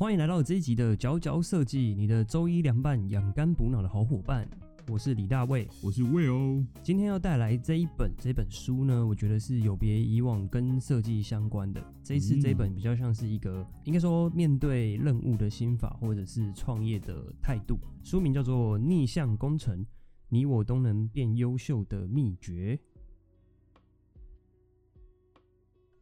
欢迎来到这一集的佼佼设计，你的周一凉拌养肝补脑的好伙伴。我是李大卫，我是魏哦。今天要带来这一本这本书呢，我觉得是有别以往跟设计相关的。这一次这一本比较像是一个，应该说面对任务的心法，或者是创业的态度。书名叫做《逆向工程：你我都能变优秀的秘诀》。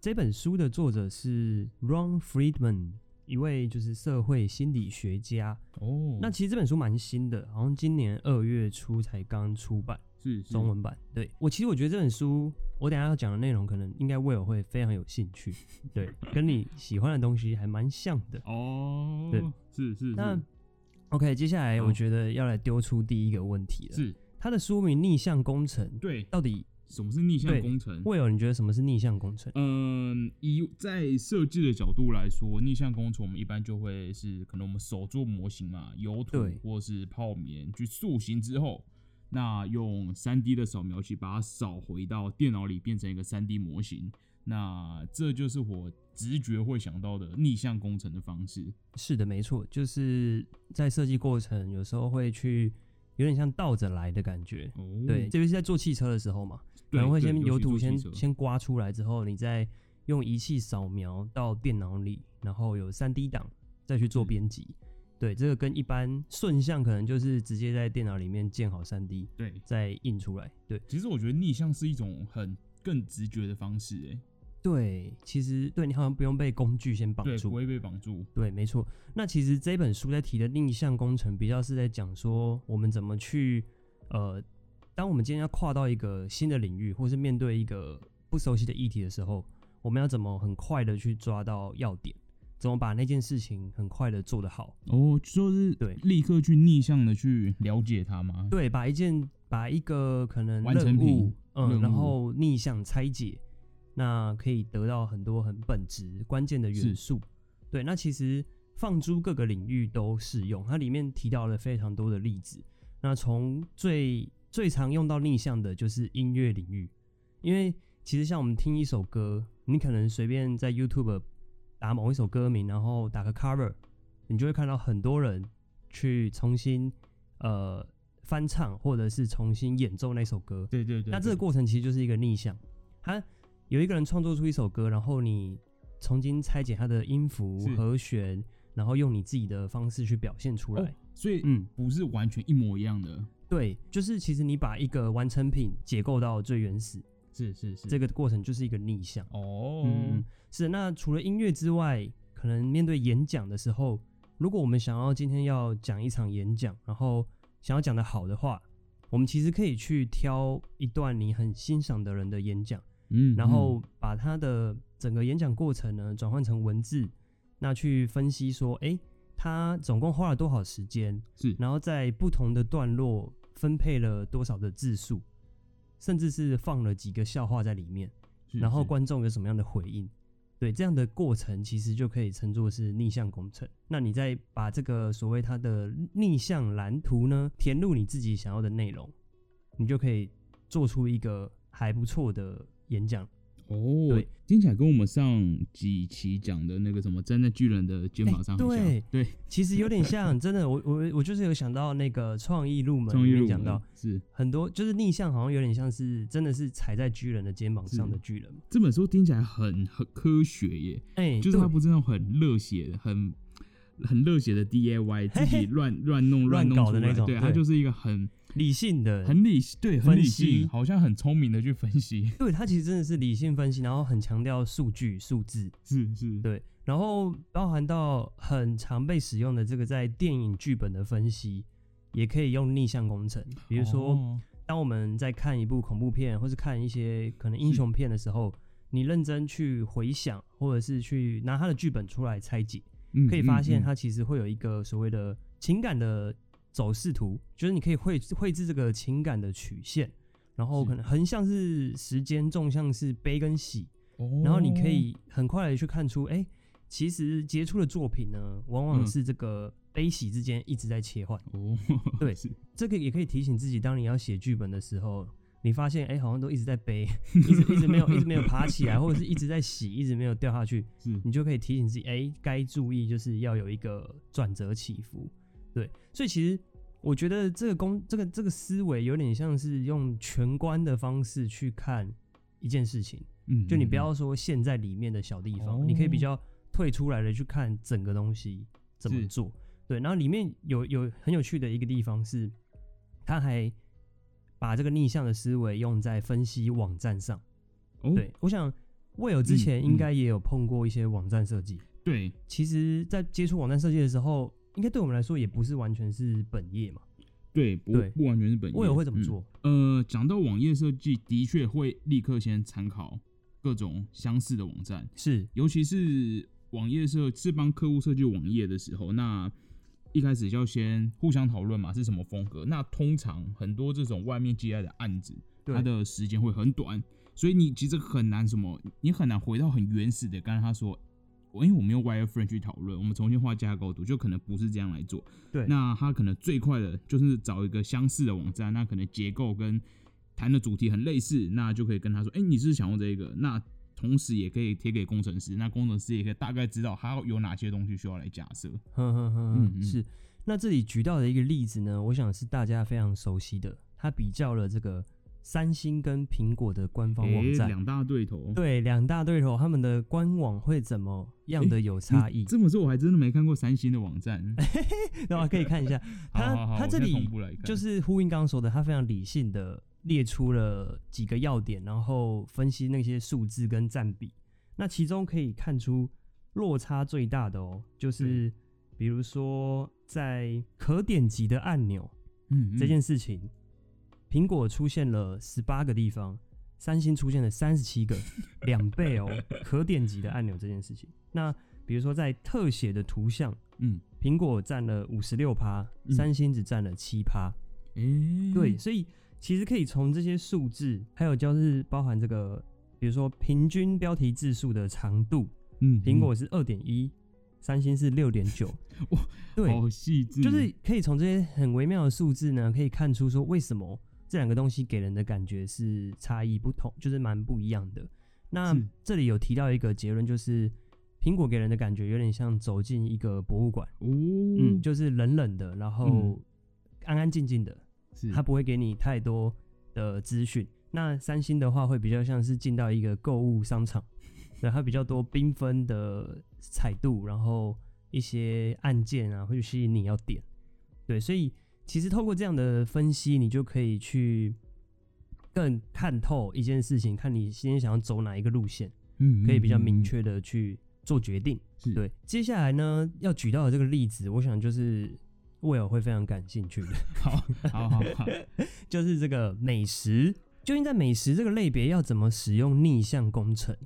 这本书的作者是 Ron Friedman。一位就是社会心理学家哦，那其实这本书蛮新的，好像今年二月初才刚出版，是中文版。对我其实我觉得这本书，我等下要讲的内容可能应该威尔会非常有兴趣，对，跟你喜欢的东西还蛮像的哦。对，是是。那 OK，接下来我觉得要来丢出第一个问题了，是它的书名《逆向工程》，对，到底？什么是逆向工程？会有你觉得什么是逆向工程？嗯，以在设计的角度来说，逆向工程我们一般就会是可能我们手做模型嘛，油土或是泡棉去塑形之后，那用三 D 的扫描器把它扫回到电脑里变成一个三 D 模型，那这就是我直觉会想到的逆向工程的方式。是的，没错，就是在设计过程有时候会去。有点像倒着来的感觉，对，特别是在做汽车的时候嘛，可能会先油土先先刮出来之后，你再用仪器扫描到电脑里，然后有三 D 档再去做编辑。对，这个跟一般顺向可能就是直接在电脑里面建好三 D，对，再印出来。对，其实我觉得逆向是一种很更直觉的方式，哎。对，其实对你好像不用被工具先绑住，不会被绑住。对，没错。那其实这本书在提的逆向工程，比较是在讲说我们怎么去，呃，当我们今天要跨到一个新的领域，或是面对一个不熟悉的议题的时候，我们要怎么很快的去抓到要点，怎么把那件事情很快的做得好。哦，就是对，立刻去逆向的去了解它吗？对，把一件把一个可能完成品，嗯，然后逆向拆解。那可以得到很多很本质、关键的元素。对，那其实放诸各个领域都适用。它里面提到了非常多的例子。那从最最常用到逆向的就是音乐领域，因为其实像我们听一首歌，你可能随便在 YouTube 打某一首歌名，然后打个 Cover，你就会看到很多人去重新呃翻唱或者是重新演奏那首歌。对对对。那这个过程其实就是一个逆向，它。有一个人创作出一首歌，然后你重新拆解它的音符、和弦，然后用你自己的方式去表现出来。所以，嗯，不是完全一模一样的。对，就是其实你把一个完成品解构到最原始，是是是，这个过程就是一个逆向。哦，嗯，是。那除了音乐之外，可能面对演讲的时候，如果我们想要今天要讲一场演讲，然后想要讲的好的话，我们其实可以去挑一段你很欣赏的人的演讲。嗯，然后把他的整个演讲过程呢转换成文字，那去分析说，哎，他总共花了多少时间？是，然后在不同的段落分配了多少的字数，甚至是放了几个笑话在里面，然后观众有什么样的回应？对，这样的过程其实就可以称作是逆向工程。那你再把这个所谓它的逆向蓝图呢填入你自己想要的内容，你就可以做出一个还不错的。演讲哦，对，听起来跟我们上几期讲的那个什么站在巨人的肩膀上对。对，其实有点像，真的，我我我就是有想到那个创意入门里面讲到，是。很多就是逆向，好像有点像是真的是踩在巨人的肩膀上的巨人。这本书听起来很很科学耶，哎，就是它不是那种很热血的、很很热血的 DIY，自己乱乱弄乱搞的那种，对，它就是一个很。理性的，很理对，很理性，好像很聪明的去分析。对他其实真的是理性分析，然后很强调数据、数字，是是，对。然后包含到很常被使用的这个在电影剧本的分析，也可以用逆向工程。比如说，当我们在看一部恐怖片，或是看一些可能英雄片的时候，你认真去回想，或者是去拿他的剧本出来拆解，可以发现他其实会有一个所谓的情感的。走势图就是你可以绘绘制这个情感的曲线，然后可能横向是时间，纵向是悲跟喜，哦。然后你可以很快的去看出，哎，其实杰出的作品呢，往往是这个悲喜之间一直在切换。哦，对，这个也可以提醒自己，当你要写剧本的时候，你发现哎，好像都一直在背，一直一直没有一直没有爬起来，或者是一直在洗，一直没有掉下去，你就可以提醒自己，哎，该注意，就是要有一个转折起伏。对，所以其实我觉得这个工这个这个思维有点像是用全观的方式去看一件事情。嗯，就你不要说陷在里面的小地方，你可以比较退出来的去看整个东西怎么做。对，然后里面有有很有趣的一个地方是，他还。把这个逆向的思维用在分析网站上，对我想魏友之前应该也有碰过一些网站设计。对，其实，在接触网站设计的时候，应该对我们来说也不是完全是本业嘛。对，不不完全是本业。我也会怎么做？呃，讲到网页设计，的确会立刻先参考各种相似的网站，是，尤其是网页设是帮客户设计网页的时候，那。一开始就要先互相讨论嘛，是什么风格？那通常很多这种外面接来的案子，它的时间会很短，所以你其实很难什么，你很难回到很原始的。刚才他说，因为我们用 wireframe 去讨论，我们重新画架构图，就可能不是这样来做。对，那他可能最快的就是找一个相似的网站，那可能结构跟谈的主题很类似，那就可以跟他说，哎，你是想用这个？那同时也可以贴给工程师，那工程师也可以大概知道他有哪些东西需要来假设。哼哼哼，是。那这里举到的一个例子呢，我想是大家非常熟悉的。他比较了这个三星跟苹果的官方网站，两大对头。对，两大对头，他们的官网会怎么样的有差异？这么说，我还真的没看过三星的网站。那我可以看一下。他他这里就是呼应刚刚说的，他非常理性的。列出了几个要点，然后分析那些数字跟占比。那其中可以看出落差最大的哦，就是比如说在可点击的按钮，嗯，这件事情，苹果出现了十八个地方，三星出现了三十七个，两倍哦。可点击的按钮这件事情，那比如说在特写的图像，嗯，苹果占了五十六趴，三星只占了七趴。诶，对，所以。其实可以从这些数字，还有就是包含这个，比如说平均标题字数的长度，嗯，苹果是二点一，三星是六点九，哇，对，好细致，就是可以从这些很微妙的数字呢，可以看出说为什么这两个东西给人的感觉是差异不同，就是蛮不一样的。那这里有提到一个结论，就是苹果给人的感觉有点像走进一个博物馆，哦，嗯，就是冷冷的，然后安安静静的。它不会给你太多的资讯。那三星的话会比较像是进到一个购物商场，对，它比较多缤纷的彩度，然后一些按键啊会吸引你要点。对，所以其实透过这样的分析，你就可以去更看透一件事情，看你今天想要走哪一个路线，嗯，可以比较明确的去做决定。对，接下来呢要举到的这个例子，我想就是。威尔会非常感兴趣的，好，好，好，好，就是这个美食，究竟在美食这个类别要怎么使用逆向工程？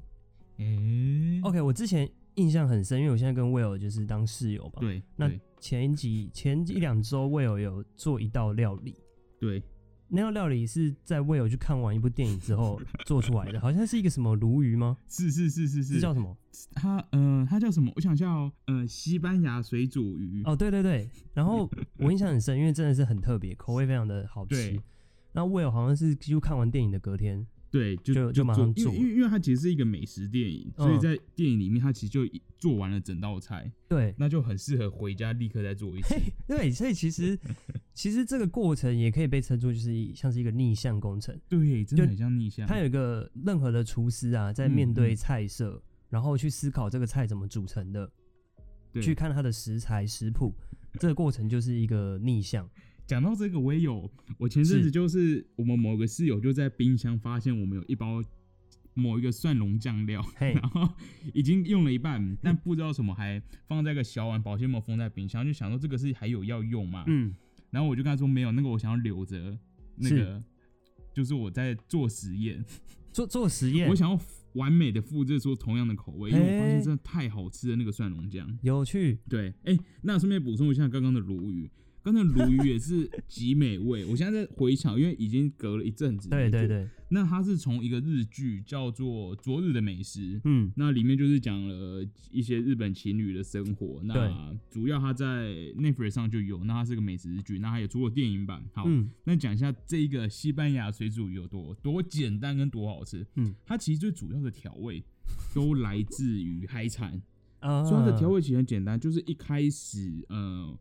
诶，OK，我之前印象很深，因为我现在跟威尔就是当室友嘛。对，那前几前一两周，威尔有做一道料理。对。那道料理是在为我去看完一部电影之后做出来的，好像是一个什么鲈鱼吗？是是是是是，叫什么？它呃，它叫什么？我想叫呃，西班牙水煮鱼。哦，对对对。然后我印象很深，因为真的是很特别，口味非常的好吃。然后威尔好像是几乎看完电影的隔天。对，就就马上做，因为因为它其实是一个美食电影，所以在电影里面，它其实就做完了整道菜。对，那就很适合回家立刻再做一次。对，所以其实 其实这个过程也可以被称作就是像是一个逆向工程。对，真的很像逆向。它有一个任何的厨师啊，在面对菜色，然后去思考这个菜怎么组成的，去看它的食材食谱，这个过程就是一个逆向。讲到这个，我也有。我前阵子就是我们某个室友就在冰箱发现我们有一包某一个蒜蓉酱料，然后已经用了一半，但不知道什么还放在个小碗保鲜膜封在冰箱，就想说这个是还有要用嘛。嗯。然后我就跟他说没有，那个我想要留着，那个就是我在做实验，做做实验，我想要完美的复制出同样的口味，因为我发现真的太好吃的那个蒜蓉酱，有趣。对，哎，那顺便补充一下刚刚的鲈鱼。刚才鲈鱼也是极美味。我现在在回想，因为已经隔了一阵子。对对对。那它是从一个日剧叫做《昨日的美食》，嗯，那里面就是讲了一些日本情侣的生活。那主要它在 Netflix 上就有，那它是个美食日剧，那它也出过电影版。好，那讲一下这一个西班牙水煮鱼有多多简单跟多好吃。嗯，它其实最主要的调味都来自于海产。所以它的调味其实很简单，就是一开始，呃，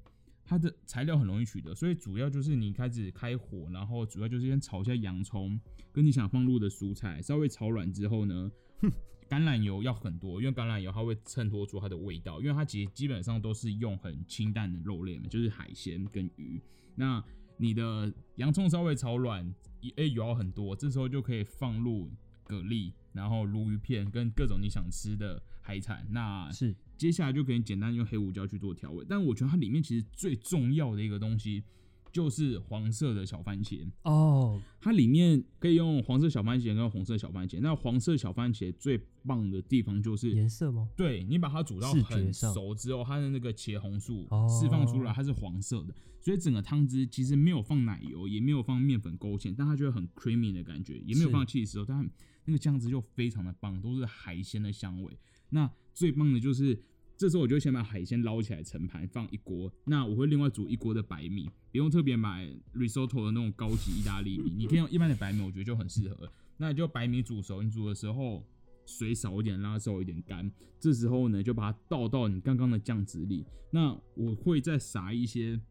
它的材料很容易取得，所以主要就是你开始开火，然后主要就是先炒一下洋葱，跟你想放入的蔬菜，稍微炒软之后呢，哼橄榄油要很多，因为橄榄油它会衬托出它的味道，因为它其实基本上都是用很清淡的肉类嘛，就是海鲜跟鱼。那你的洋葱稍微炒软，诶油要很多，这时候就可以放入蛤蜊，然后鲈鱼片跟各种你想吃的。海产那是接下来就可以简单用黑胡椒去做调味，但我觉得它里面其实最重要的一个东西就是黄色的小番茄。哦，它里面可以用黄色小番茄跟红色小番茄。那黄色小番茄最棒的地方就是颜色吗？对你把它煮到很熟之后，它的那个茄红素释放出来，它是黄色的，所以整个汤汁其实没有放奶油，也没有放面粉勾芡，但它就会很 creamy 的感觉，也没有放 cheese 但那个酱汁就非常的棒，都是海鲜的香味。那最棒的就是，这时候我就先把海鲜捞起来盛盘放一锅。那我会另外煮一锅的白米，不用特别买 risotto 的那种高级意大利米，你可以用一般的白米，我觉得就很适合。那你就白米煮熟，你煮的时候水少一点，让它稍微有点干。这时候呢，就把它倒到你刚刚的酱汁里。那我会再撒一些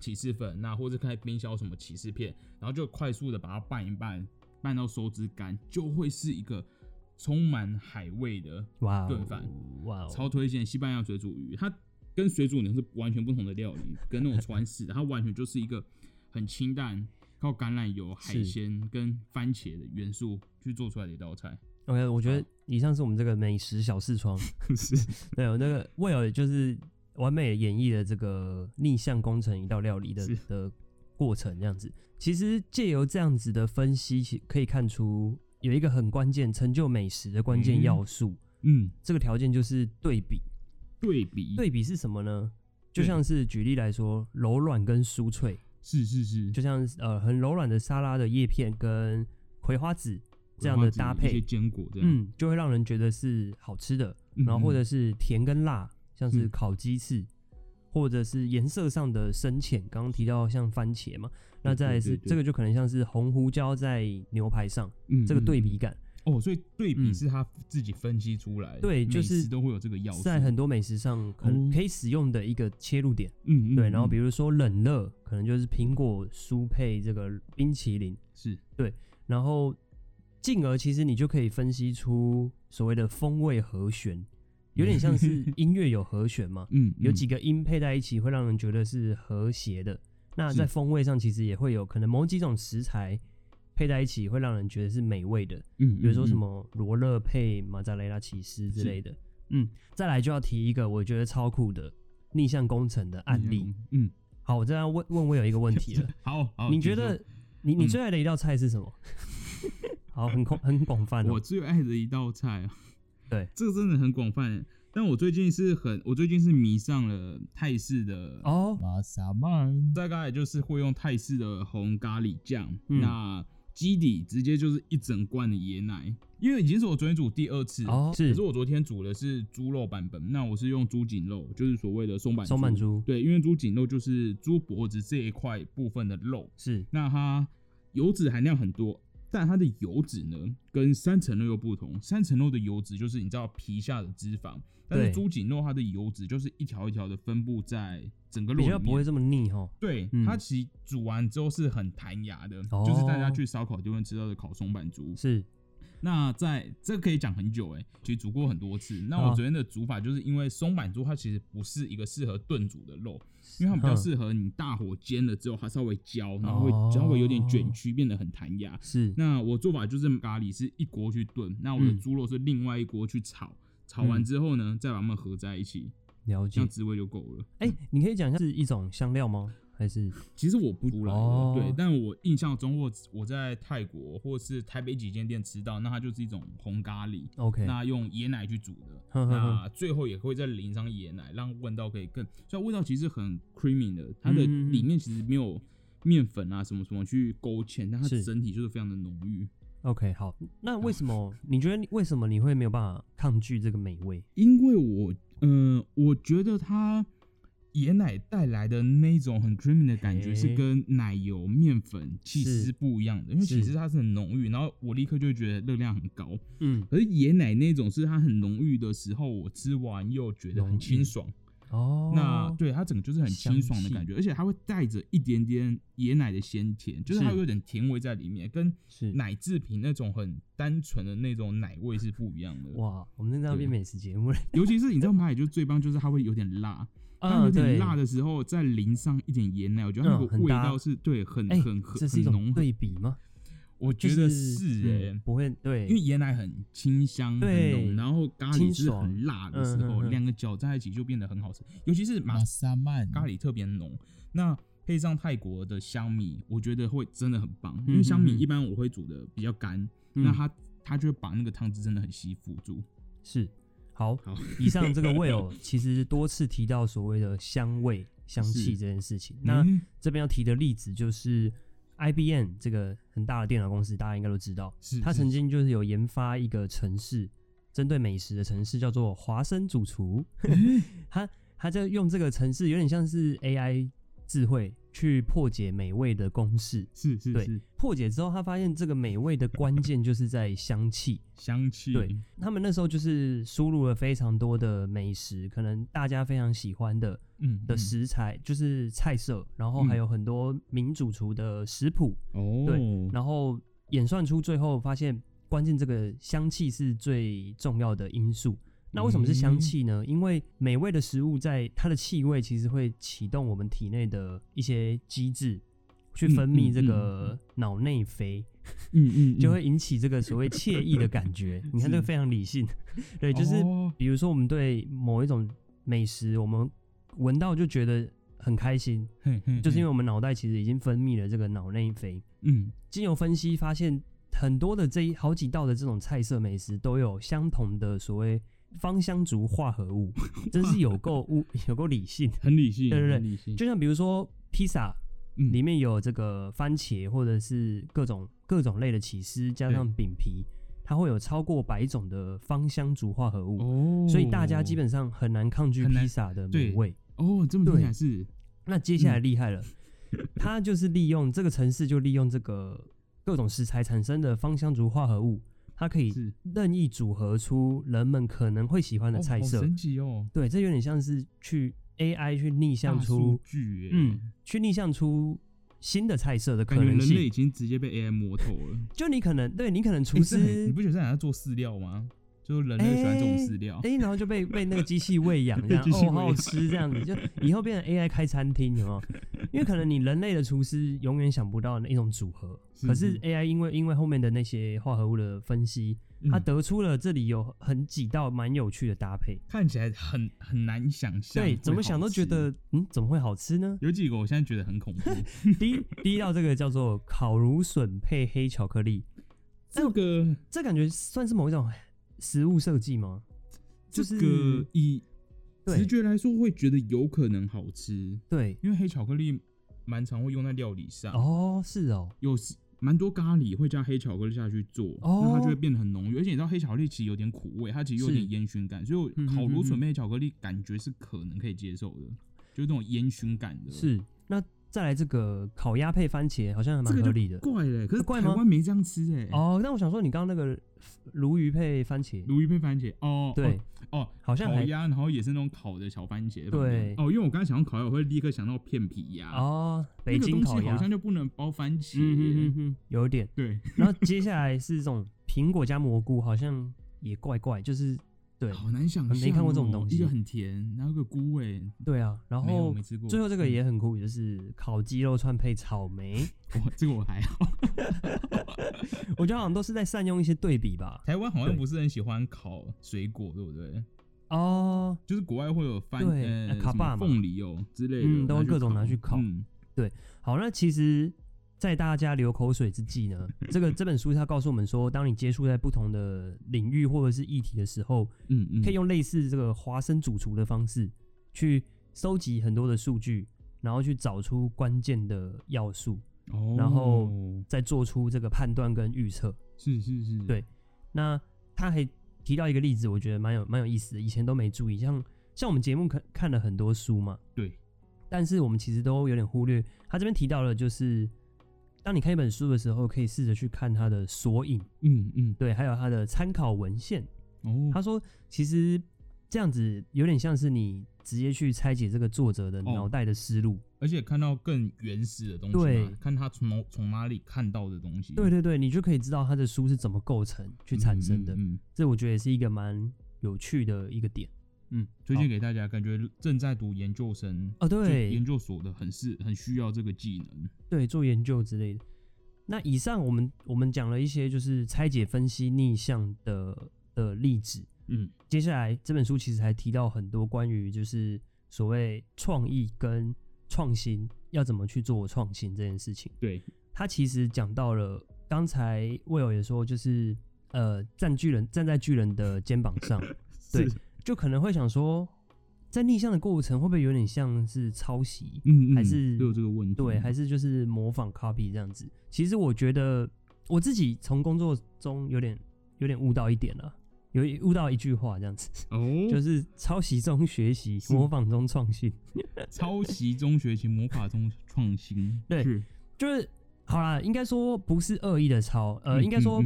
起司粉，那或者开冰箱什么起司片，然后就快速的把它拌一拌，拌到收汁干，就会是一个。充满海味的炖饭，哇，超推荐西班牙水煮鱼。它跟水煮牛是完全不同的料理，跟那种川式的，它完全就是一个很清淡，靠橄榄油、海鲜跟番茄的元素去做出来的一道菜。OK，我觉得以上是我们这个美食小视窗，是，对，那个威尔就是完美演绎了这个逆向工程一道料理的的过程，这样子。其实借由这样子的分析，其可以看出。有一个很关键成就美食的关键要素，嗯，这个条件就是对比。对比，对比是什么呢？就像是举例来说，柔软跟酥脆，是是是，就像呃很柔软的沙拉的叶片跟葵花籽这样的搭配，一些坚果这样，嗯，就会让人觉得是好吃的。然后或者是甜跟辣，像是烤鸡翅，或者是颜色上的深浅，刚刚提到像番茄嘛。那再是这个就可能像是红胡椒在牛排上，嗯这个对比感。哦，所以对比是他自己分析出来，对，就是都会有这个要素，在很多美食上可能可以使用的一个切入点，嗯，对。然后比如说冷热，可能就是苹果酥配这个冰淇淋，是。对。然后进而其实你就可以分析出所谓的风味和弦，有点像是 音乐有和弦嘛，嗯，有几个音配在一起会让人觉得是和谐的。那在风味上，其实也会有可能某几种食材配在一起，会让人觉得是美味的。嗯，比如说什么罗勒配马扎雷拉起司之类的。嗯，再来就要提一个我觉得超酷的逆向工程的案例。嗯，好，我这样问问我有一个问题了。好，你觉得你你最爱的一道菜是什么？好，很广很广泛。我最爱的一道菜啊，对，这个真的很广泛。但我最近是很，我最近是迷上了泰式的哦，马萨曼，大概就是会用泰式的红咖喱酱，那基底直接就是一整罐的椰奶，因为已经是我昨天煮第二次哦，是，可是我昨天煮的是猪肉版本，那我是用猪颈肉，就是所谓的松板松板猪，对，因为猪颈肉就是猪脖子这一块部分的肉，是，那它油脂含量很多。但它的油脂呢，跟三层肉又不同。三层肉的油脂就是你知道皮下的脂肪，但是猪颈肉它的油脂就是一条一条的分布在整个肉里面，不会这么腻哈。对，它其实煮完之后是很弹牙的，就是大家去烧烤就会吃到的烤松板猪。是。那在这个可以讲很久哎，其实煮过很多次。那我昨天的煮法就是因为松板猪它其实不是一个适合炖煮的肉，因为它比较适合你大火煎了之后它稍微焦，然后会稍微有点卷曲，变得很弹牙。是。那我做法就是咖喱是一锅去炖，那我的猪肉是另外一锅去炒，炒完之后呢，再把它们合在一起，了解，这样滋味就够了。哎，你可以讲一下是一种香料吗？还是？其实我不出来的，对，但我印象中或我在泰国或是台北几间店吃到，那它就是一种红咖喱，OK，那用椰奶去煮的，那最后也会再淋上椰奶，让味道可以更，所以味道其实很 creamy 的，它的里面其实没有面粉啊什么什么去勾芡，但它整体就是非常的浓郁。OK，好，那为什么你觉得为什么你会没有办法抗拒这个美味？因为我，嗯，我觉得它。椰奶带来的那种很 creamy 的感觉是跟奶油、面粉、起司不一样的，因为起司它是很浓郁，然后我立刻就觉得热量很高。嗯，可是椰奶那种是它很浓郁的时候，我吃完又觉得很清爽。哦，那对它整个就是很清爽的感觉，而且它会带着一点点椰奶的鲜甜，就是它有点甜味在里面，跟奶制品那种很单纯的那种奶味是不一样的。哇，我们那要变美食节目了。尤其是你知道吗？也就最棒就是它会有点辣。它有点辣的时候，再淋上一点盐奶，我觉得那个味道是对很很很这是一种对比吗？我觉得是哎，不会对，因为椰奶很清香很浓，然后咖喱是很辣的时候，两个搅在一起就变得很好吃。尤其是马萨曼咖喱特别浓，那配上泰国的香米，我觉得会真的很棒。因为香米一般我会煮的比较干，那它它就会把那个汤汁真的很吸附住。是。好，以上这个味哦，其实多次提到所谓的香味、香气这件事情。那这边要提的例子就是 IBM 这个很大的电脑公司，大家应该都知道，他曾经就是有研发一个城市，针对美食的城市，叫做华生主厨。他他在用这个城市，有点像是 AI 智慧。去破解美味的公式，是是是。破解之后，他发现这个美味的关键就是在香气。香气。对他们那时候就是输入了非常多的美食，可能大家非常喜欢的，嗯，的食材就是菜色，然后还有很多名主厨的食谱。哦。对，然后演算出最后发现，关键这个香气是最重要的因素。那为什么是香气呢？因为美味的食物在它的气味其实会启动我们体内的一些机制，去分泌这个脑内啡，嗯嗯，就会引起这个所谓惬意的感觉。你看这个非常理性，对，就是比如说我们对某一种美食，我们闻到就觉得很开心，就是因为我们脑袋其实已经分泌了这个脑内啡。嗯，经由分析发现，很多的这一好几道的这种菜色美食都有相同的所谓。芳香族化合物 真是有够物 有够理性，很理性，对对对，就像比如说披萨，里面有这个番茄或者是各种各种类的起司，加上饼皮，它会有超过百种的芳香族化合物，所以大家基本上很难抗拒披萨的美味。哦，这么听起来是。那接下来厉害了，它就是利用这个城市，就利用这个各种食材产生的芳香族化合物。它可以任意组合出人们可能会喜欢的菜色，神奇哦！对，这有点像是去 AI 去逆向出，嗯，去逆向出新的菜色的可能性。人类已经直接被 AI 摸透了。就你可能对你可能厨师，你不觉得在做饲料吗？就人类喜欢这种饲料，哎，然后就被被那个机器喂养，这样哦，好好吃这样子，就以后变成 AI 开餐厅，有没有？因为可能你人类的厨师永远想不到那一种组合，可是 AI 因为因为后面的那些化合物的分析，它得出了这里有很几道蛮有趣的搭配，看起来很很难想象，对，怎么想都觉得嗯，怎么会好吃呢？有几个我现在觉得很恐怖。第一第一道这个叫做烤芦笋配黑巧克力，这个这感觉算是某一种。食物设计吗？这个以直觉来说，会觉得有可能好吃。对，因为黑巧克力蛮常会用在料理上。哦，是哦，有蛮多咖喱会加黑巧克力下去做，那它就会变得很浓郁。而且你知道，黑巧克力其实有点苦味，它其实有点烟熏感，所以烤炉准备黑巧克力感觉是可能可以接受的，就是那种烟熏感的。是那。再来这个烤鸭配番茄，好像还蛮合理的。怪嘞，可是台湾没这样吃哎。哦，但我想说，你刚刚那个鲈鱼配番茄，鲈鱼配番茄，哦，对，哦，好像烤鸭，然后也是那种烤的小番茄。对，哦，因为我刚才想到烤鸭，我会立刻想到片皮鸭。哦，北京烤鸭好像就不能包番茄。嗯嗯嗯，有点。对。然后接下来是这种苹果加蘑菇，好像也怪怪，就是。对，好难想象，没看过这种东西，一个很甜，然后个菇味。对啊，然后最后这个也很酷，就是烤鸡肉串配草莓。哇，这个我还好。我觉得好像都是在善用一些对比吧。台湾好像不是很喜欢烤水果，对不对？哦，就是国外会有番呃卡巴凤梨哦之类的，都各种拿去烤。对，好，那其实，在大家流口水之际呢，这个这本书它告诉我们说，当你接触在不同的领域或者是议题的时候，嗯嗯，可以用类似这个华生主厨的方式去收集很多的数据，然后去找出关键的要素，哦，然后再做出这个判断跟预测。是是是，对那他还提到一个例子，我觉得蛮有蛮有意思的，以前都没注意。像像我们节目看看了很多书嘛，对，但是我们其实都有点忽略。他这边提到了，就是当你看一本书的时候，可以试着去看它的索引，嗯嗯，对，还有它的参考文献。哦，他说，其实这样子有点像是你直接去拆解这个作者的脑袋的思路，而且看到更原始的东西，对看他从从哪里看到的东西，对对对，你就可以知道他的书是怎么构成去产生的。嗯，嗯这我觉得也是一个蛮有趣的一个点。嗯，推荐给大家，感觉正在读研究生哦，对，研究所的很是很需要这个技能，对，做研究之类的。那以上我们我们讲了一些就是拆解、分析逆向的的例子。嗯，接下来这本书其实还提到很多关于就是所谓创意跟创新要怎么去做创新这件事情。对，他其实讲到了刚才魏友也说，就是呃站巨人站在巨人的肩膀上，对，就可能会想说，在逆向的过程会不会有点像是抄袭？嗯，还是都有这个问题，对，还是就是模仿 copy 这样子。其实我觉得我自己从工作中有点有点悟到一点了。有悟到一句话，这样子哦，就是抄袭中学习，模仿中创新。抄袭中学习，模仿中创新。对，就是好啦，应该说不是恶意的抄，呃，应该说，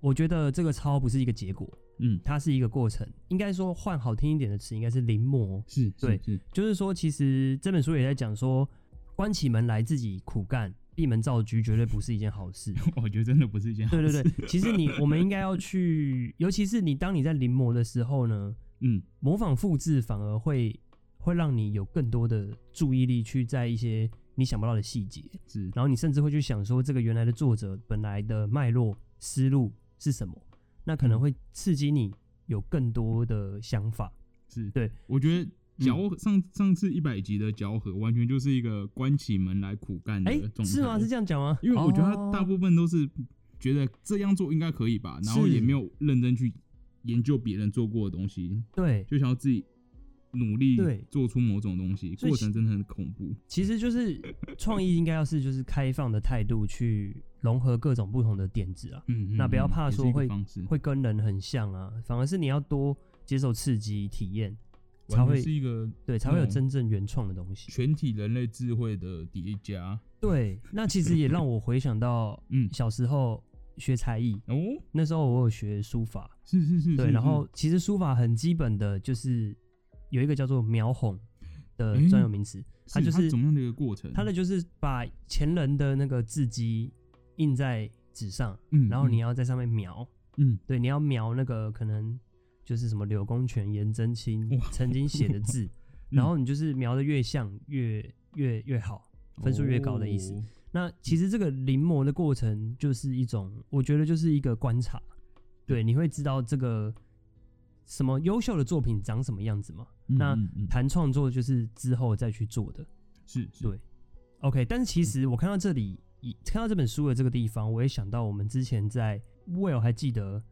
我觉得这个抄不是一个结果，嗯，它是一个过程。应该说换好听一点的词，应该是临摹。是，对，是，就是说，其实这本书也在讲说，关起门来自己苦干。闭门造车绝对不是一件好事，我觉得真的不是一件好事。对对对，其实你我们应该要去，尤其是你当你在临摹的时候呢，嗯，模仿复制反而会会让你有更多的注意力去在一些你想不到的细节，是，然后你甚至会去想说这个原来的作者本来的脉络思路是什么，那可能会刺激你有更多的想法。是对，我觉得。嚼上上次一百集的嚼合，完全就是一个关起门来苦干的状态，是吗？是这样讲吗？因为我觉得他大部分都是觉得这样做应该可以吧，然后也没有认真去研究别人做过的东西，对，就想要自己努力对做出某种东西，过程真的很恐怖。其实就是创意应该要是就是开放的态度去融合各种不同的点子啊，嗯，那不要怕说会会跟人很像啊，反而是你要多接受刺激体验。才会是一个对，才会有真正原创的东西，全体人类智慧的叠加。对，那其实也让我回想到，嗯，小时候学才艺哦，那时候我有学书法，是是是，对，然后其实书法很基本的就是有一个叫做描红的专有名词，它就是怎么样的一个过程？它的就是把前人的那个字迹印在纸上，嗯，然后你要在上面描，嗯，对，你要描那个可能。就是什么柳公权、颜真卿曾经写的字，然后你就是描的越像越越越好，分数越高的意思。那其实这个临摹的过程就是一种，我觉得就是一个观察，对，你会知道这个什么优秀的作品长什么样子嘛？那谈创作就是之后再去做的，是，对，OK。但是其实我看到这里，看到这本书的这个地方，我也想到我们之前在 Well 还记得。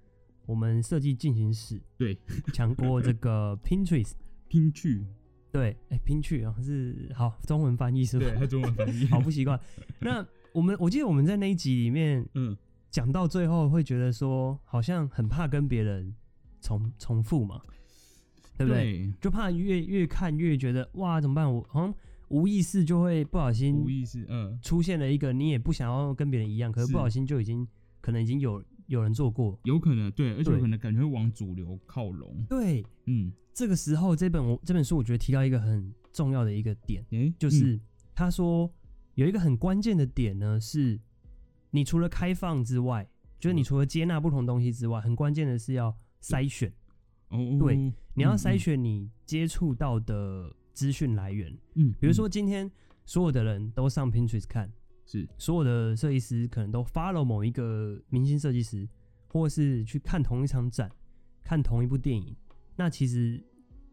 我们设计进行时，对，讲过这个 Pinterest 拼趣，对，哎，拼趣啊是好中文翻译是吧？对，中文翻译，好不习惯。那我们我记得我们在那一集里面，嗯，讲到最后会觉得说，好像很怕跟别人重重复嘛，对不对？就怕越越看越觉得哇怎么办？我好像无意识就会不小心，无意识，嗯，出现了一个你也不想要跟别人一样，可是不小心就已经可能已经有。有人做过，有可能对，而且可能感觉会往主流靠拢。对，嗯，这个时候这本我这本书，我觉得提到一个很重要的一个点，就是他说有一个很关键的点呢，是你除了开放之外，就是你除了接纳不同东西之外，很关键的是要筛选。哦，对，你要筛选你接触到的资讯来源。嗯，比如说今天所有的人都上 Pinterest 看。是所有的设计师可能都 follow 某一个明星设计师，或是去看同一场展、看同一部电影。那其实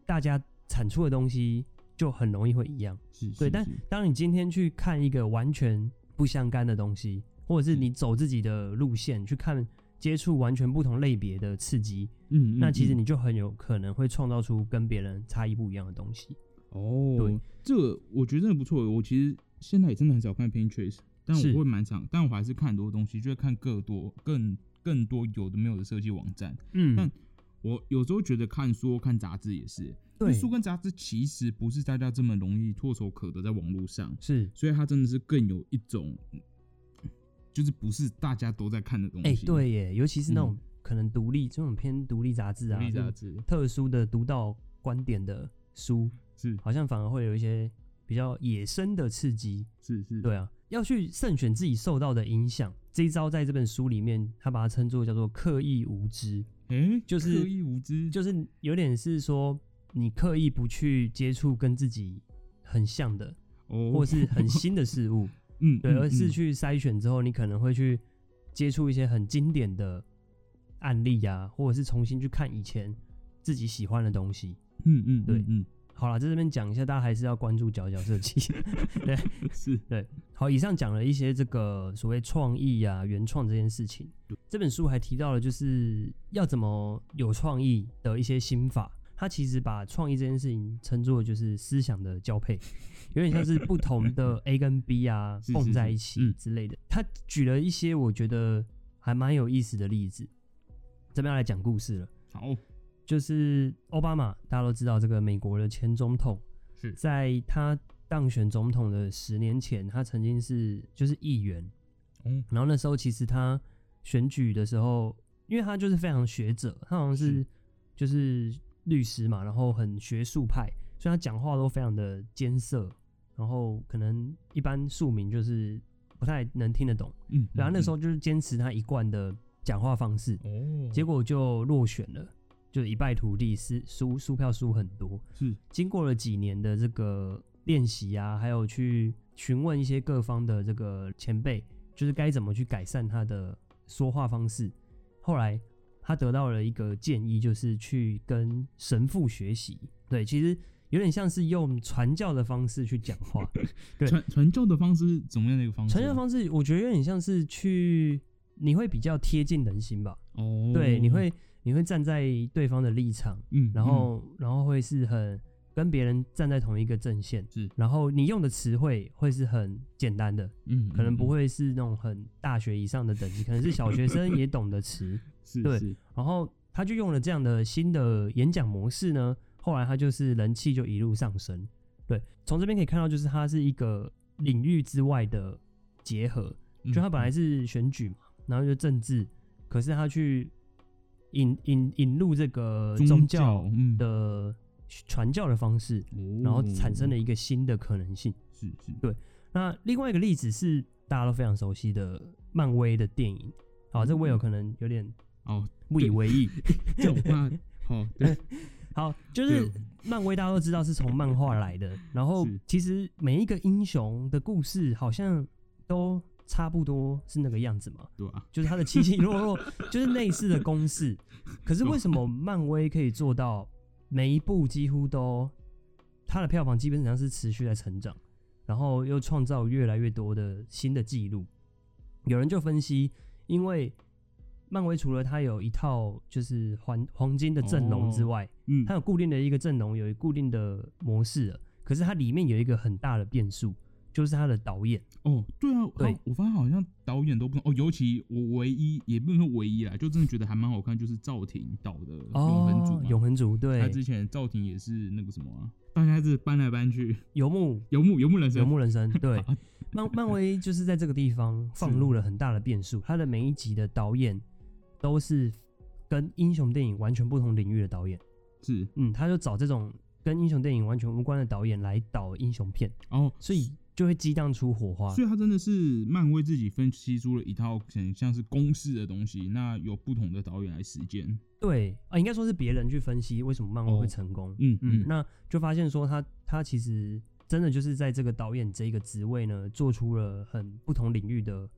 大家产出的东西就很容易会一样。是，对。但当你今天去看一个完全不相干的东西，或者是你走自己的路线去看。接触完全不同类别的刺激，嗯，那其实你就很有可能会创造出跟别人差异不一样的东西。哦，对，这个我觉得真的不错。我其实现在也真的很少看 Pinterest，但我会蛮常，但我还是看很多东西，就会看更多、更更多有的没有的设计网站。嗯，但我有时候觉得看书、看杂志也是，对，书跟杂志其实不是大家这么容易唾手可得在网络上，是，所以它真的是更有一种。就是不是大家都在看的东西。哎，对耶，尤其是那种可能独立这种偏独立杂志啊，独立杂志，特殊的独到观点的书，是好像反而会有一些比较野生的刺激。是是，对啊，要去慎选自己受到的影响。这一招在这本书里面，他把它称作叫做刻意无知。嗯，就是刻意无知，就是有点是说你刻意不去接触跟自己很像的，哦，或是很新的事物。嗯，对，而是去筛选之后，你可能会去接触一些很经典的案例啊，或者是重新去看以前自己喜欢的东西。嗯嗯，对，嗯，好了，在这边讲一下，大家还是要关注角角设计。对，是，对，好，以上讲了一些这个所谓创意啊、原创这件事情。这本书还提到了，就是要怎么有创意的一些心法。他其实把创意这件事情称作就是思想的交配。有点像是不同的 A 跟 B 啊，蹦在一起之类的。他举了一些我觉得还蛮有意思的例子，这边要来讲故事了。好，就是奥巴马，大家都知道这个美国的前总统，是。在他当选总统的十年前，他曾经是就是议员。嗯，然后那时候其实他选举的时候，因为他就是非常学者，他好像是就是律师嘛，然后很学术派，所以他讲话都非常的艰涩。然后可能一般庶民就是不太能听得懂，嗯，然后那时候就是坚持他一贯的讲话方式，哦，结果就落选了，就一败涂地，是输输票输很多。是经过了几年的这个练习啊，还有去询问一些各方的这个前辈，就是该怎么去改善他的说话方式。后来他得到了一个建议，就是去跟神父学习。对，其实。有点像是用传教的方式去讲话，对，传传教的方式怎么样的一个方式？传教方式，我觉得有点像是去，你会比较贴近人心吧？哦，对，你会你会站在对方的立场，嗯，然后然后会是很跟别人站在同一个阵线，是，然后你用的词汇会是很简单的，嗯，可能不。会是那种很大学以上的等级，可能是小学生也懂的词，是，对，然后他就用了这样的新的演讲模式呢。后来他就是人气就一路上升，对，从这边可以看到，就是他是一个领域之外的结合，就他本来是选举嘛，然后就政治，可是他去引引引入这个宗教的传教的方式，然后产生了一个新的可能性，是是，对。那另外一个例子是大家都非常熟悉的漫威的电影，好，这我有可能有点哦不以为意，好对。好，就是漫威，大家都知道是从漫画来的。然后其实每一个英雄的故事好像都差不多是那个样子嘛，对啊，就是它的起起落落，就是类似的公式。可是为什么漫威可以做到每一部几乎都，它的票房基本上是持续在成长，然后又创造越来越多的新的记录？有人就分析，因为。漫威除了它有一套就是黄黄金的阵容之外，嗯，它有固定的一个阵容，有固定的模式。可是它里面有一个很大的变数，就是他的导演。哦，对啊，对，我发现好像导演都不哦，尤其我唯一也不能说唯一啦，就真的觉得还蛮好看，就是赵婷导的《永恒族》。永恒族，对，他之前赵婷也是那个什么啊，大家是搬来搬去，游牧，游牧，游牧人生，游牧人生，对。漫漫威就是在这个地方放入了很大的变数，他的每一集的导演。都是跟英雄电影完全不同领域的导演，是，嗯，他就找这种跟英雄电影完全无关的导演来导英雄片，哦，所以就会激荡出火花。所以他真的是漫威自己分析出了一套很像是公式的东西，那有不同的导演来实践。对啊，应该说是别人去分析为什么漫威会成功，嗯嗯，那就发现说他他其实真的就是在这个导演这一个职位呢，做出了很不同领域的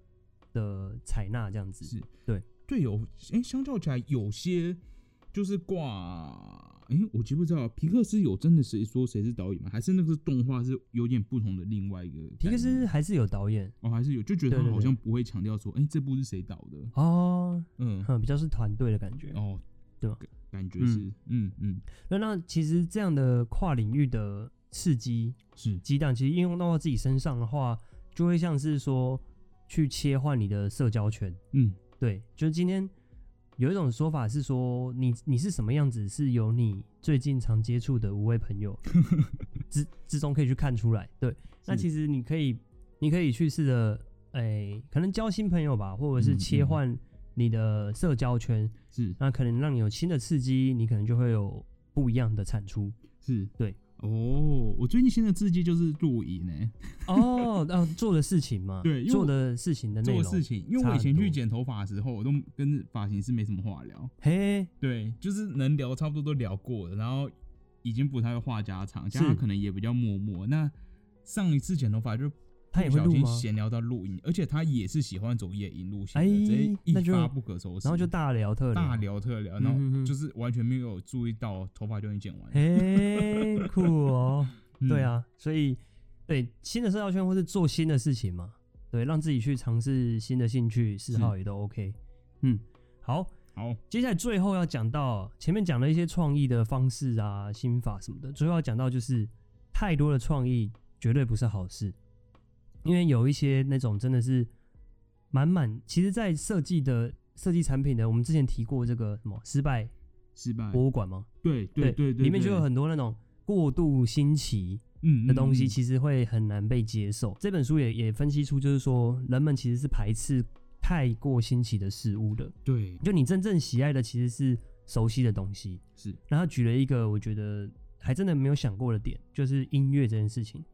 的采纳，这样子是对。对，有哎，相较起来，有些就是挂。哎，我记不知道皮克斯有真的谁说谁是导演吗？还是那个是动画是有点不同的另外一个？皮克斯还是有导演哦，还是有，就觉得他好像不会强调说，哎，这部是谁导的哦，嗯，比较是团队的感觉哦，对吧？感觉是，嗯嗯。那那其实这样的跨领域的刺激是激荡，其实应用到自己身上的话，就会像是说去切换你的社交圈，嗯，对，就是今天。有一种说法是说，你你是什么样子，是由你最近常接触的五位朋友 之之中可以去看出来。对，那其实你可以，你可以去试着，哎，可能交新朋友吧，或者是切换你的社交圈，是，那可能让你有新的刺激，你可能就会有不一样的产出。是，对。哦，我最近新的字迹就是录音呢。哦，呃做的事情嘛，对，做的事情的内容。做事情，因为我以前去剪头发的时候，我都跟发型师没什么话聊。嘿，对，就是能聊差不多都聊过了，然后已经不太会话家常，加上可能也比较默默。那上一次剪头发就。他也会录吗？闲聊到录音，而且他也是喜欢走夜音路线的，这一发不可收拾。然后就大聊特聊，大聊特聊，然后就是完全没有注意到头发就已经剪完。哎，酷哦！对啊，所以对新的社交圈或是做新的事情嘛，对，让自己去尝试新的兴趣嗜好也都 OK。嗯，好，好，接下来最后要讲到前面讲了一些创意的方式啊、心法什么的，最后要讲到就是太多的创意绝对不是好事。因为有一些那种真的是满满，其实，在设计的设计产品的，我们之前提过这个什么失败失败博物馆吗？对对对对，里面就有很多那种过度新奇嗯的东西，其实会很难被接受。这本书也也分析出，就是说人们其实是排斥太过新奇的事物的。对，就你真正喜爱的其实是熟悉的东西。是，然后举了一个我觉得还真的没有想过的点，就是音乐这件事情。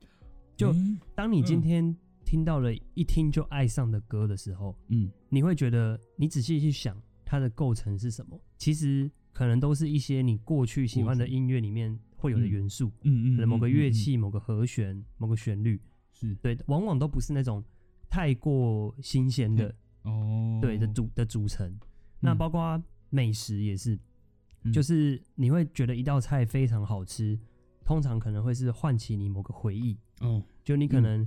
就当你今天听到了一听就爱上的歌的时候，嗯，你会觉得你仔细去想它的构成是什么？其实可能都是一些你过去喜欢的音乐里面会有的元素，嗯嗯，某个乐器、某个和弦、某个旋律，是。对，往往都不是那种太过新鲜的哦，对的组的组成。那包括美食也是，就是你会觉得一道菜非常好吃。通常可能会是唤起你某个回忆哦，就你可能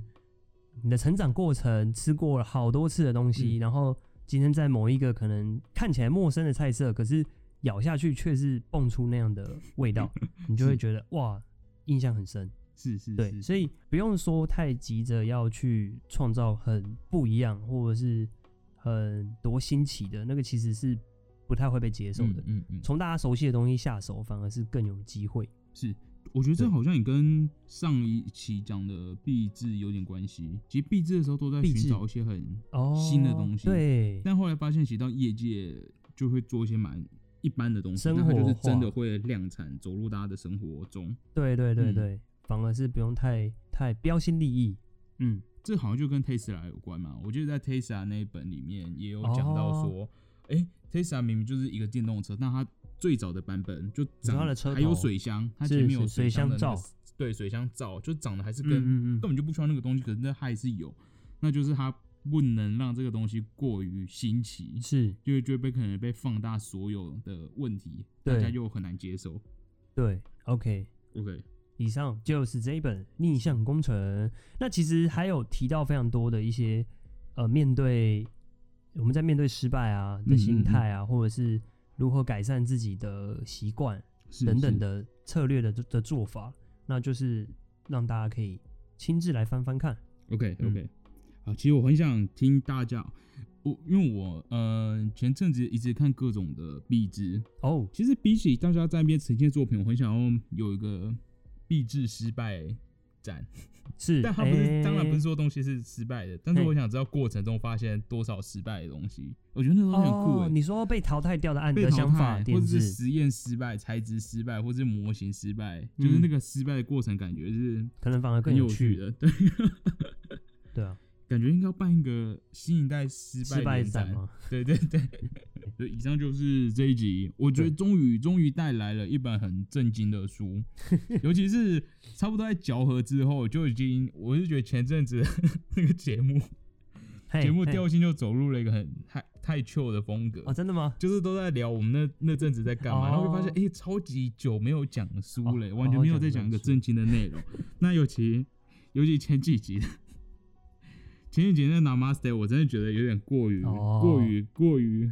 你的成长过程吃过了好多次的东西，然后今天在某一个可能看起来陌生的菜色，可是咬下去却是蹦出那样的味道，你就会觉得哇，印象很深。是是，对，所以不用说太急着要去创造很不一样或者是很多新奇的那个，其实是不太会被接受的。嗯嗯，从大家熟悉的东西下手，反而是更有机会。是。我觉得这好像也跟上一期讲的币制有点关系。其实币制的时候都在寻找一些很新的东西，对。但后来发现，其实到业界就会做一些蛮一般的东西，那它就是真的会量产，走入大家的生活中。对对对对，反而是不用太太标新立异。嗯，这好像就跟 Tesla 有关嘛。我记得在 Tesla 那一本里面也有讲到说，哎，Tesla 明明就是一个电动车，但它最早的版本就长还有水箱，它前面有水箱罩，对，水箱罩就长得还是跟根本就不需要那个东西，可是那还是有，那就是它不能让这个东西过于新奇，是，就会就会被可能被放大所有的问题，大家就很难接受。对，OK OK，以上就是这一本逆向工程。那其实还有提到非常多的一些呃，面对我们在面对失败啊的心态啊，或者是。如何改善自己的习惯等等的策略的的做法，那就是让大家可以亲自来翻翻看。OK OK，好，其实我很想听大家，我因为我呃前阵子一直看各种的壁纸。哦，其实比起大家在那边呈现作品，我很想要有一个壁纸失败展。是，但他不是，当然不是说东西是失败的，但是我想知道过程中发现多少失败的东西，我觉得那个东西很酷诶。你说被淘汰掉的案的想法，或者是实验失败、材质失败，或者是模型失败，就是那个失败的过程，感觉是可能反而更有趣的。对，对啊。感觉应该要办一个新一代失败展吗？对 对对，对，以上就是这一集。我觉得终于终于带来了一本很震惊的书，尤其是差不多在嚼合之后，就已经我是觉得前阵子那个节目节目调性就走入了一个很太太 chill 的风格。哦，真的吗？就是都在聊我们那那阵子在干嘛，然后会发现，哎，超级久没有讲书嘞，完全没有在讲一个正经的内容。那尤其尤其前几集，前几集那 Namaste，我真的觉得有点过于过于过于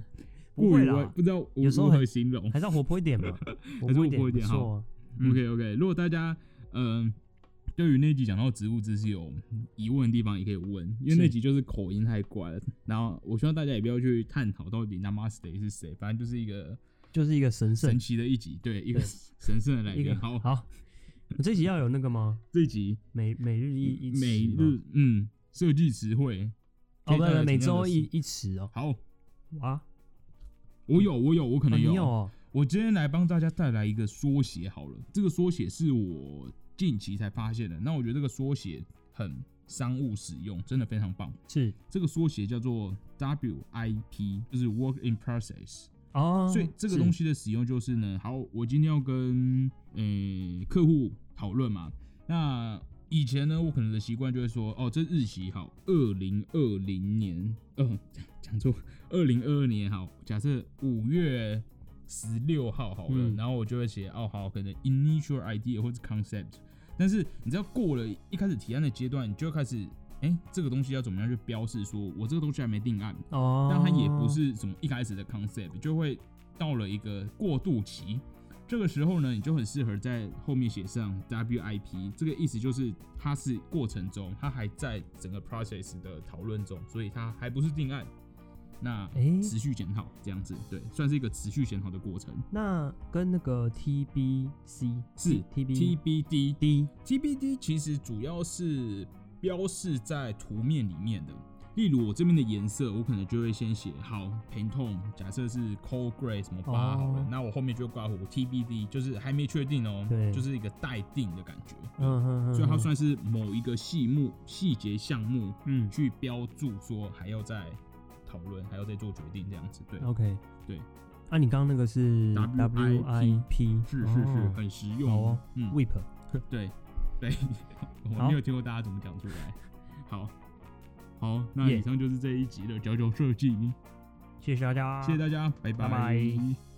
过于，不知道有时候如何形容，还是要活泼一点嘛，还是活泼一点好。OK OK，如果大家嗯。对于那集讲到植物知识有疑问的地方，也可以问，因为那集就是口音太怪了。然后我希望大家也不要去探讨到底 Namaste 是谁，反正就是一个就是一个神圣神奇的一集，对，一个神圣的来源。好，好，这集要有那个吗？这集每每日一一每日嗯设计词汇哦，不每周一一词哦。好啊，我有我有我可能有，我今天来帮大家带来一个缩写好了，这个缩写是我。近期才发现的，那我觉得这个缩写很商务使用，真的非常棒。是这个缩写叫做 WIP，就是 Work in Process 哦。所以这个东西的使用就是呢，好，我今天要跟呃客户讨论嘛。那以前呢，我可能的习惯就会说，哦，这日期好，二零二零年，呃，讲错，二零二二年好，假设五月。十六号好了，然后我就会写哦好，可能 initial idea 或者 concept，但是你知道过了一开始提案的阶段，你就开始哎这个东西要怎么样去标示，说我这个东西还没定案哦，但它也不是什么一开始的 concept，就会到了一个过渡期，这个时候呢，你就很适合在后面写上 WIP，这个意思就是它是过程中，它还在整个 process 的讨论中，所以它还不是定案。那持续检讨这样子，对，算是一个持续检讨的过程。那跟那个 TBC 是 TBTBD TBD 其实主要是标示在图面里面的。例如我这边的颜色，我可能就会先写好 Pantone，假设是 Cold grey 什么八好了，那我后面就会挂我 TBD，就是还没确定哦，对，就是一个待定的感觉。嗯嗯嗯，所以它算是某一个细目细节项目，嗯，去标注说还要再。讨论还要再做决定，这样子对。OK，对。啊，你刚刚那个是 WIP，是是是，很实用哦。嗯，WIP，对对，我没有听过大家怎么讲出来。好，好，那以上就是这一集的脚脚设计。谢谢大家，谢谢大家，拜拜。